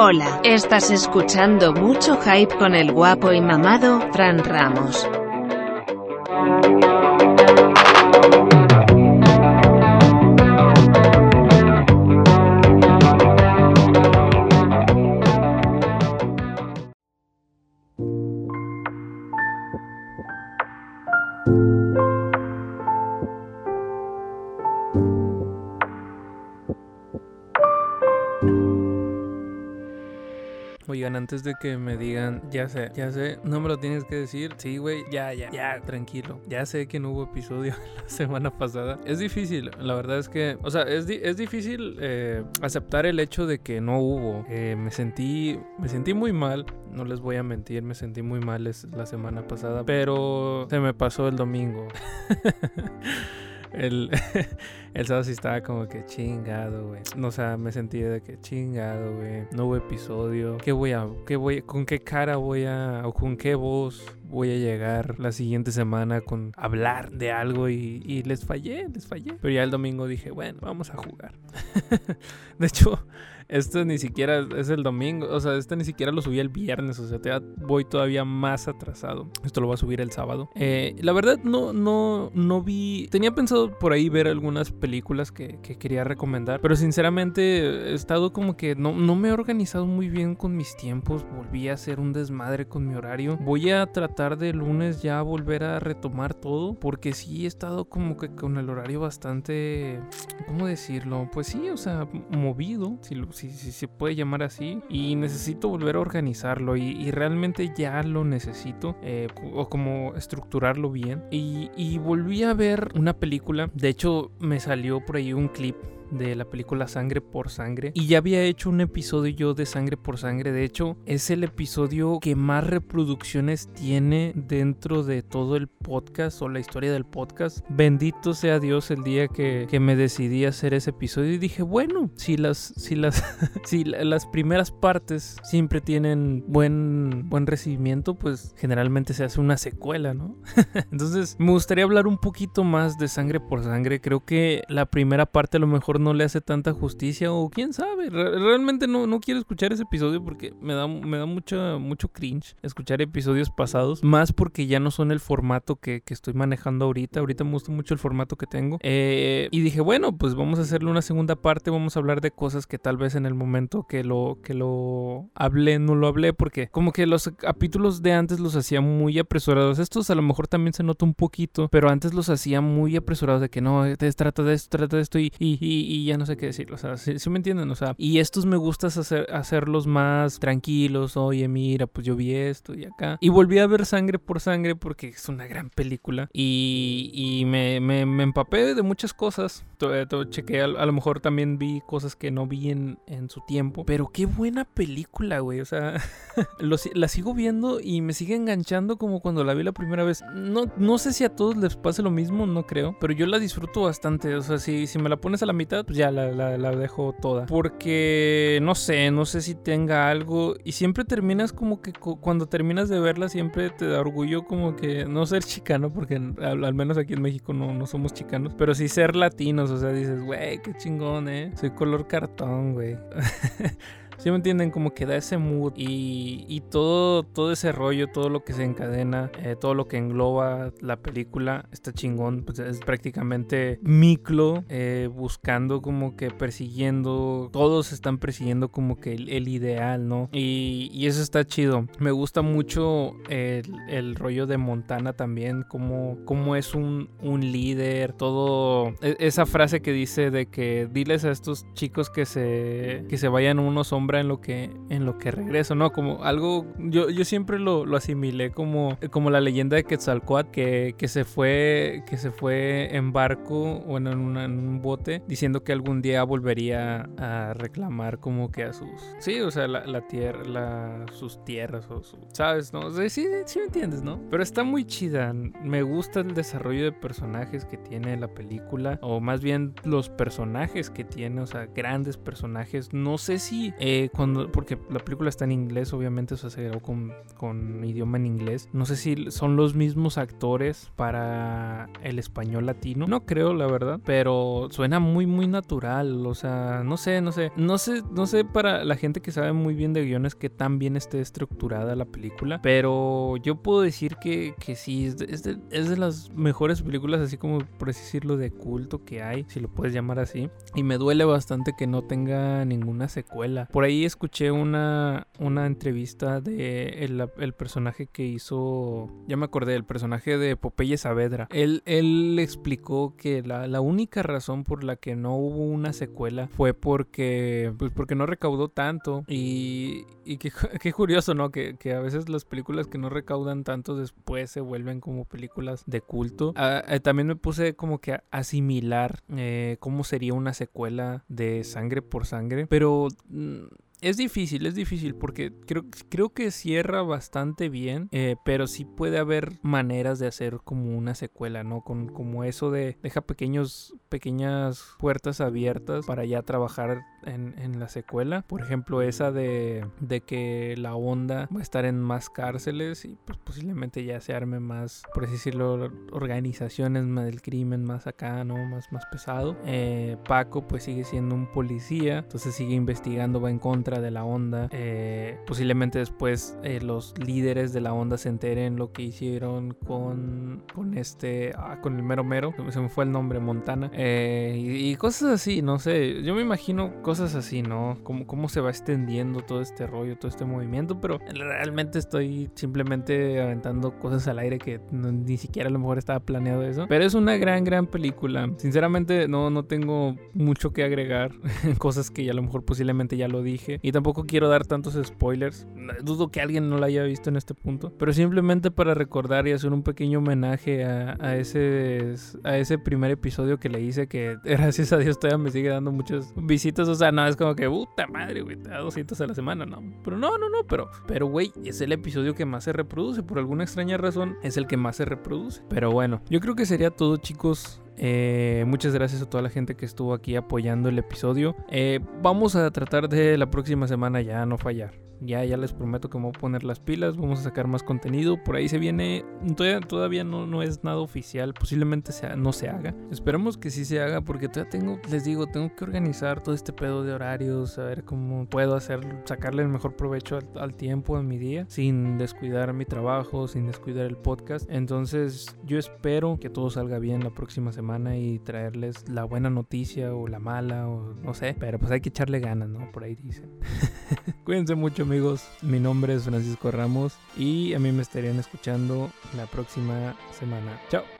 Hola, estás escuchando mucho hype con el guapo y mamado, Fran Ramos. Antes de que me digan, ya sé, ya sé, no me lo tienes que decir. Sí, güey, ya, ya, ya, tranquilo. Ya sé que no hubo episodio la semana pasada. Es difícil, la verdad es que, o sea, es, di- es difícil eh, aceptar el hecho de que no hubo. Eh, me sentí, me sentí muy mal. No les voy a mentir, me sentí muy mal la semana pasada, pero se me pasó el domingo. El, el sábado sí estaba como que chingado, güey. No, o sea, me sentí de que chingado, güey. No hubo episodio. ¿Qué voy a, qué voy, con qué cara voy a, o con qué voz voy a llegar la siguiente semana con hablar de algo y, y les fallé, les fallé. Pero ya el domingo dije, bueno, vamos a jugar. de hecho, esto ni siquiera es el domingo, o sea, este ni siquiera lo subí el viernes, o sea, te- voy todavía más atrasado. Esto lo voy a subir el sábado. Eh, la verdad, no, no, no vi. Tenía pensado por ahí ver algunas películas que, que quería recomendar, pero sinceramente he estado como que no, no me he organizado muy bien con mis tiempos. Volví a hacer un desmadre con mi horario. Voy a tratar de lunes ya volver a retomar todo, porque sí he estado como que con el horario bastante. ¿Cómo decirlo? Pues sí, o sea, movido, si, lo- si, si se puede llamar así. Y necesito volver a organizarlo. Y, y realmente ya lo necesito. eh, o como estructurarlo bien. Y, y volví a ver una película. De hecho, me salió por ahí un clip de la película Sangre por Sangre. Y ya había hecho un episodio yo de Sangre por Sangre. De hecho, es el episodio que más reproducciones tiene dentro de todo el podcast o la historia del podcast. Bendito sea Dios el día que, que me decidí a hacer ese episodio. Y dije, bueno, si las, si las, si la- las primeras partes siempre tienen buen, buen recibimiento, pues generalmente se hace una secuela, ¿no? Entonces, me gustaría hablar un poquito más de sangre por sangre. Creo que la primera parte a lo mejor no le hace tanta justicia o quién sabe. Re- realmente no, no quiero escuchar ese episodio porque me da, me da mucho, mucho cringe escuchar episodios pasados. Más porque ya no son el formato que, que estoy manejando ahorita. Ahorita me gusta mucho el formato que tengo. Eh, y dije, bueno, pues vamos a hacerle una segunda parte. Vamos a hablar de cosas que tal vez en el momento que lo, que lo hablé no lo hablé porque como que los capítulos de antes los hacía muy apresurados. Estos a lo mejor también se nota un poquito, pero antes los hacía muy apresurados de que no, te trata de esto, trata de esto y- y ya no sé qué decir. O sea, si me entienden? O sea, y estos me gusta hacer, hacerlos más tranquilos. Oye, mira, pues yo vi esto y acá. Y volví a ver Sangre por Sangre porque es una gran película y, y me, me, me empapé de muchas cosas. To- eh, to- chequé, a, a lo mejor también vi cosas que no vi en, en su tiempo. Pero qué buena película, güey. O sea, lo la sigo viendo y me sigue enganchando como cuando la vi la primera vez. No, no sé si a todos les pase lo mismo, no creo. Pero yo la disfruto bastante. O sea, si, si me la pones a la mitad, pues ya la, la- la dejo toda. Porque no sé, no sé si tenga algo. Y siempre terminas como que cu- cuando terminas de verla, siempre te da orgullo como que no ser chicano. Porque al, al menos aquí en México no, no somos chicanos. Pero sí ser latinos. O sea, dices, güey, qué chingón, eh. Soy color cartón, güey. ¿Sí me entienden? Como que da ese mood y, y todo, todo ese rollo, todo lo que se encadena, eh, todo lo que engloba la película, está chingón. Pues es prácticamente Miklo eh, buscando como que persiguiendo, todos están persiguiendo como que el, ideal, ¿no? Y, eso está chido. Me gusta mucho el, rollo de Montana también, como, como es un, un líder, todo, e- esa frase que dice de que diles a estos chicos que se, que se vayan uno en lo que, en lo que regreso, ¿no? Como algo, yo, yo siempre lo, lo asimilé como, como la leyenda de Quetzalcoatl, que, que se fue, que se fue en barco o en, un bote, diciendo que algún día volvería a reclamar como que a sus, sí, o sea, la, la tierra, sus tierras o su, ¿sabes? ¿No? O sea, sí, sí me entiendes, ¿no? Pero está muy chida, me gusta el desarrollo de personajes que tiene la película, o más bien los personajes que tiene, o sea, grandes personajes. No sé si eh, cuando, porque la película está en inglés, obviamente, se grabó con, con idioma en inglés. No sé si son los mismos actores para el español latino. No creo, la verdad, pero suena muy, muy natural. O sea, no sé, no sé. No sé, no sé para la gente que sabe muy bien de guiones que tan bien esté estructurada la película, pero yo puedo decir que, que sí, es de, es de las mejores películas, así como por así decirlo, de culto que hay, si lo puedes llamar así. Y me duele bastante que no tenga ninguna secuela. Escuché una, una entrevista de el, personaje que hizo, ya me acordé, el personaje de Popeye Saavedra. Él, él explicó que la, la única razón por la que no hubo una secuela fue porque, pues porque no recaudó tanto. Y, y qué, curioso, ¿no? Que, que, a veces las películas que no recaudan tanto después se vuelven como películas de culto. Ah, eh, también me puse como que a asimilar eh, cómo sería una secuela de Sangre por Sangre. Pero... Es difícil, es difícil porque creo, creo que cierra bastante bien, eh, pero sí puede haber maneras de hacer como una secuela, ¿no? Con como eso de deja pequeños, pequeñas puertas abiertas para ya trabajar en, en la secuela. Por ejemplo, esa de, de, que la onda va a estar en más cárceles y pues posiblemente ya se arme más, por así decirlo, organizaciones del crimen más acá, ¿no? Más, más pesado. Eh, Paco pues sigue siendo un policía, entonces sigue investigando, va en contra de la onda. Eh, posiblemente después eh, los líderes de la onda se enteren lo que hicieron con, con este, ah, con el mero mero, se me fue el nombre, Montana. Eh, y, cosas así, no sé, yo me imagino cosas así, ¿no? Cómo, cómo se va extendiendo todo este rollo, todo este movimiento, pero realmente estoy simplemente aventando cosas al aire que ni siquiera a lo mejor estaba planeado eso. Pero es una gran, gran película. Sinceramente no, no tengo mucho que agregar, cosas que ya a lo mejor posiblemente ya lo dije. Y tampoco quiero dar tantos spoilers. Dudo que alguien no la haya visto en este punto. Pero simplemente para recordar y hacer un pequeño homenaje a, ese, a ese primer episodio que le hice. Que gracias a Dios todavía me sigue dando muchas visitas. O sea, no es como que puta madre, güey, te da 200 a la semana. No, pero no, no, no. Pero, pero, güey, es el episodio que más se reproduce. Por alguna extraña razón, es el que más se reproduce. Pero bueno, yo creo que sería todo, chicos. Eh, muchas gracias a toda la gente que estuvo aquí apoyando el episodio. Eh, vamos a tratar de la próxima semana ya no fallar. Ya, ya les prometo que me voy a poner las pilas, vamos a sacar más contenido. Por ahí se viene, todavía, todavía no, no es nada oficial, posiblemente sea, no se haga. Esperemos que sí se haga porque todavía tengo, les digo, tengo que organizar todo este pedo de horarios, a ver cómo puedo hacer, sacarle el mejor provecho al, tiempo en mi día, sin descuidar mi trabajo, sin descuidar el podcast. Entonces yo espero que todo salga bien la próxima semana y traerles la buena noticia o la mala o no sé, pero pues hay que echarle ganas, ¿no? Por ahí dicen. Cuídense mucho amigos, mi nombre es Francisco Ramos y a mí me estarían escuchando la próxima semana. Chao.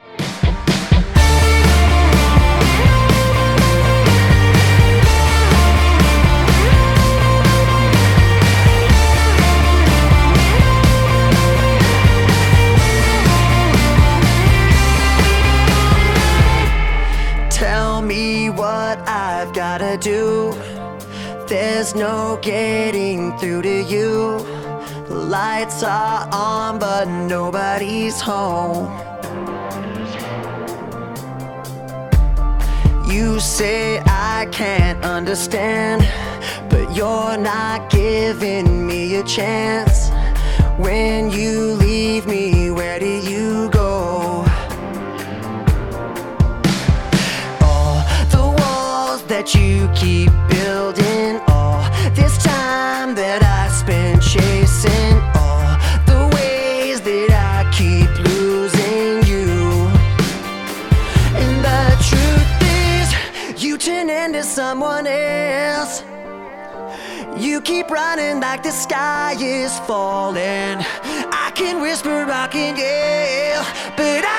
There's no getting through to you. The lights are on, but nobody's home. You say I can't understand, but you're not giving me a chance. When you someone else. You keep running like the sky is falling. I can whisper, I can yell, but I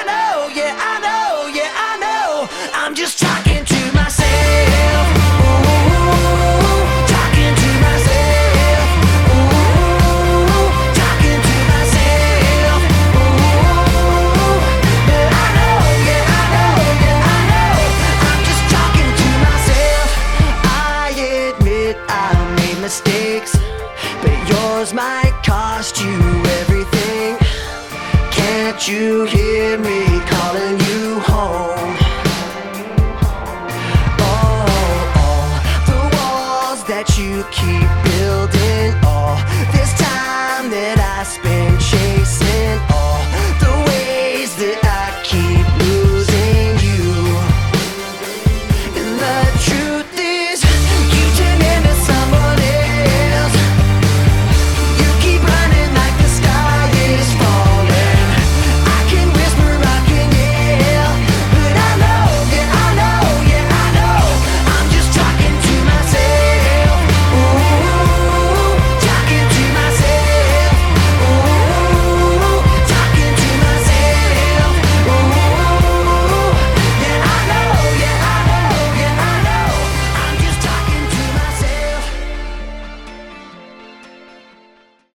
you